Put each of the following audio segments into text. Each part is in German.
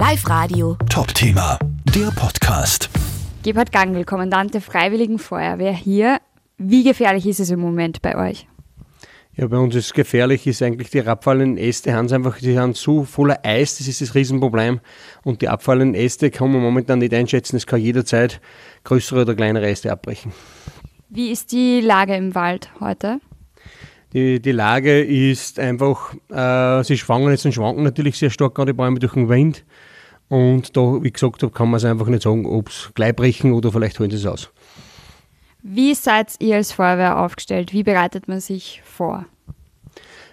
Live Radio. Top-Thema, der Podcast. Gebhard Gangl, Kommandant der Freiwilligen Feuerwehr hier. Wie gefährlich ist es im Moment bei euch? Ja, bei uns ist gefährlich, ist eigentlich die abfallenden Äste, haben einfach, die haben so voller Eis, das ist das Riesenproblem. Und die abfallenden Äste kann man momentan nicht einschätzen, es kann jederzeit größere oder kleinere Äste abbrechen. Wie ist die Lage im Wald heute? Die, die Lage ist einfach, äh, sie schwanken jetzt und schwanken natürlich sehr stark, gerade die Bäume durch den Wind. Und da, wie gesagt habe, kann man es einfach nicht sagen, ob es gleich brechen oder vielleicht holen sie es aus. Wie seid ihr als Feuerwehr aufgestellt? Wie bereitet man sich vor?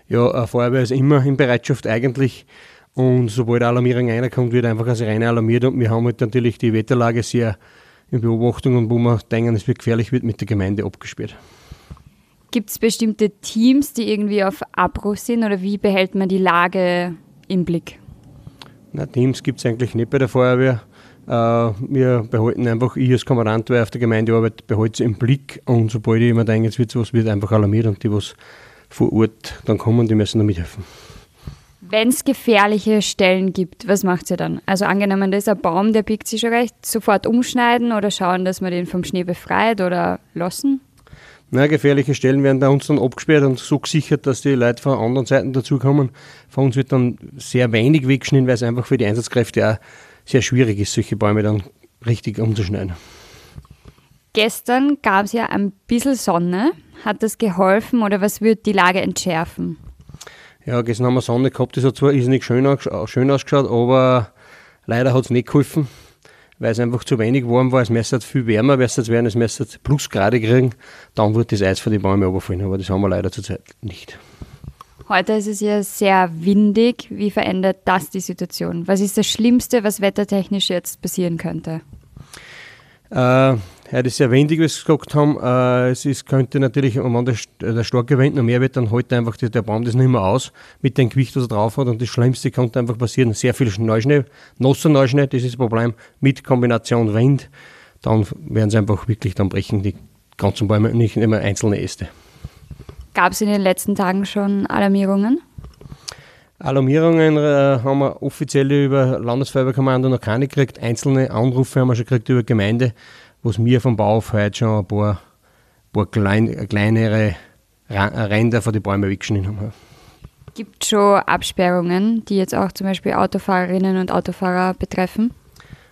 Ja, eine Feuerwehr ist immer in Bereitschaft eigentlich. Und sobald eine Alarmierung reinkommt, wird einfach als reine alarmiert. Und wir haben halt natürlich die Wetterlage sehr in Beobachtung und wo wir denken, es wird gefährlich wird, mit der Gemeinde abgesperrt. Gibt es bestimmte Teams, die irgendwie auf Abruf sind oder wie behält man die Lage im Blick? Na, Teams gibt es eigentlich nicht bei der Feuerwehr. Äh, wir behalten einfach, ich als Kommandant, auf der Gemeinde arbeite, behalte es im Blick und sobald ich immer denke, es wird sowas, wird einfach alarmiert und die, was vor Ort dann kommen, die müssen da mithelfen. Wenn es gefährliche Stellen gibt, was macht ihr dann? Also angenommen, da ist ein Baum, der biegt sich schon recht, sofort umschneiden oder schauen, dass man den vom Schnee befreit oder lassen? Na, gefährliche Stellen werden bei uns dann abgesperrt und so gesichert, dass die Leute von anderen Seiten dazukommen. Von uns wird dann sehr wenig weggeschnitten, weil es einfach für die Einsatzkräfte auch sehr schwierig ist, solche Bäume dann richtig umzuschneiden. Gestern gab es ja ein bisschen Sonne. Hat das geholfen oder was wird die Lage entschärfen? Ja, gestern haben wir Sonne gehabt, das hat zwar irrsinnig schön, schön ausgeschaut, aber leider hat es nicht geholfen, weil es einfach zu wenig warm war. Es müsste viel wärmer werden, es müsste Plusgrade kriegen, dann wird das Eis von den Bäumen runterfallen, aber das haben wir leider zurzeit nicht. Heute ist es ja sehr windig. Wie verändert das die Situation? Was ist das Schlimmste, was wettertechnisch jetzt passieren könnte? Äh, Heute ist sehr windig, wie Sie gesagt haben. Äh, es ist, könnte natürlich, wenn der, der starke Wind noch mehr wird, dann hält einfach der Baum das nicht mehr aus mit dem Gewicht, was er drauf hat. Und das Schlimmste könnte einfach passieren. Sehr viel Neuschnee, nasser Neuschnee, das ist das Problem, mit Kombination Wind. Dann werden sie einfach wirklich, dann brechen die ganzen Bäume nicht immer einzelne Äste. Gab es in den letzten Tagen schon Alarmierungen? Alarmierungen äh, haben wir offiziell über Landesfeuerwehrkommando noch keine gekriegt. Einzelne Anrufe haben wir schon gekriegt über Gemeinde was wir vom Bau auf heute schon ein paar, paar klein, kleinere Ränder von den Bäumen weggeschnitten haben. Gibt es schon Absperrungen, die jetzt auch zum Beispiel Autofahrerinnen und Autofahrer betreffen?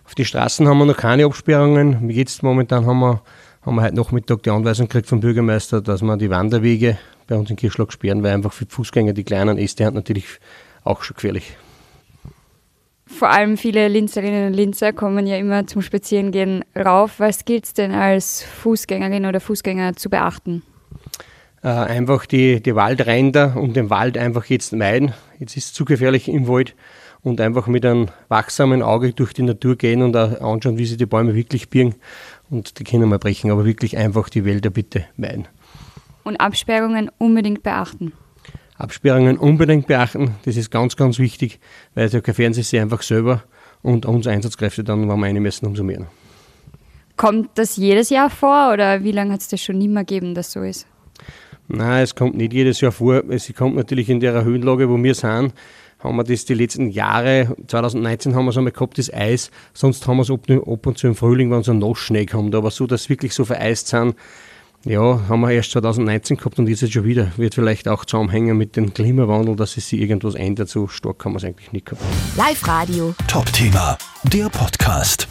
Auf die Straßen haben wir noch keine Absperrungen. Jetzt momentan haben wir, haben wir heute Nachmittag die Anweisung gekriegt vom Bürgermeister, dass wir die Wanderwege bei uns in Kirschlag sperren, weil einfach für Fußgänger die kleinen Äste natürlich auch schon gefährlich vor allem viele Linzerinnen und Linzer kommen ja immer zum Spazierengehen rauf. Was gilt es denn als Fußgängerin oder Fußgänger zu beachten? Äh, einfach die, die Waldränder und den Wald einfach jetzt meiden. Jetzt ist es zu gefährlich im Wald und einfach mit einem wachsamen Auge durch die Natur gehen und auch anschauen, wie sich die Bäume wirklich birgen und die können mal brechen, aber wirklich einfach die Wälder bitte meiden. Und Absperrungen unbedingt beachten. Absperrungen unbedingt beachten. Das ist ganz, ganz wichtig, weil gefährden sie sich einfach selber und unsere Einsatzkräfte dann, wenn wir eine müssen, umso mehr. Kommt das jedes Jahr vor oder wie lange hat es das schon nicht mehr gegeben, dass so ist? Nein, es kommt nicht jedes Jahr vor. Es kommt natürlich in der Höhenlage, wo wir sind, haben wir das die letzten Jahre, 2019 haben wir es einmal gehabt, das Eis, sonst haben wir es ab, und zu im Frühling, wenn so ein Nassschnee kommt, aber so, dass wirklich so vereist sind, ja, haben wir erst 2019 gehabt und jetzt schon wieder. Wird vielleicht auch zusammenhängen mit dem Klimawandel, dass es sich irgendwas ändert. So stark kann man es eigentlich nicht gehabt. Live Radio. Top-Thema, der Podcast.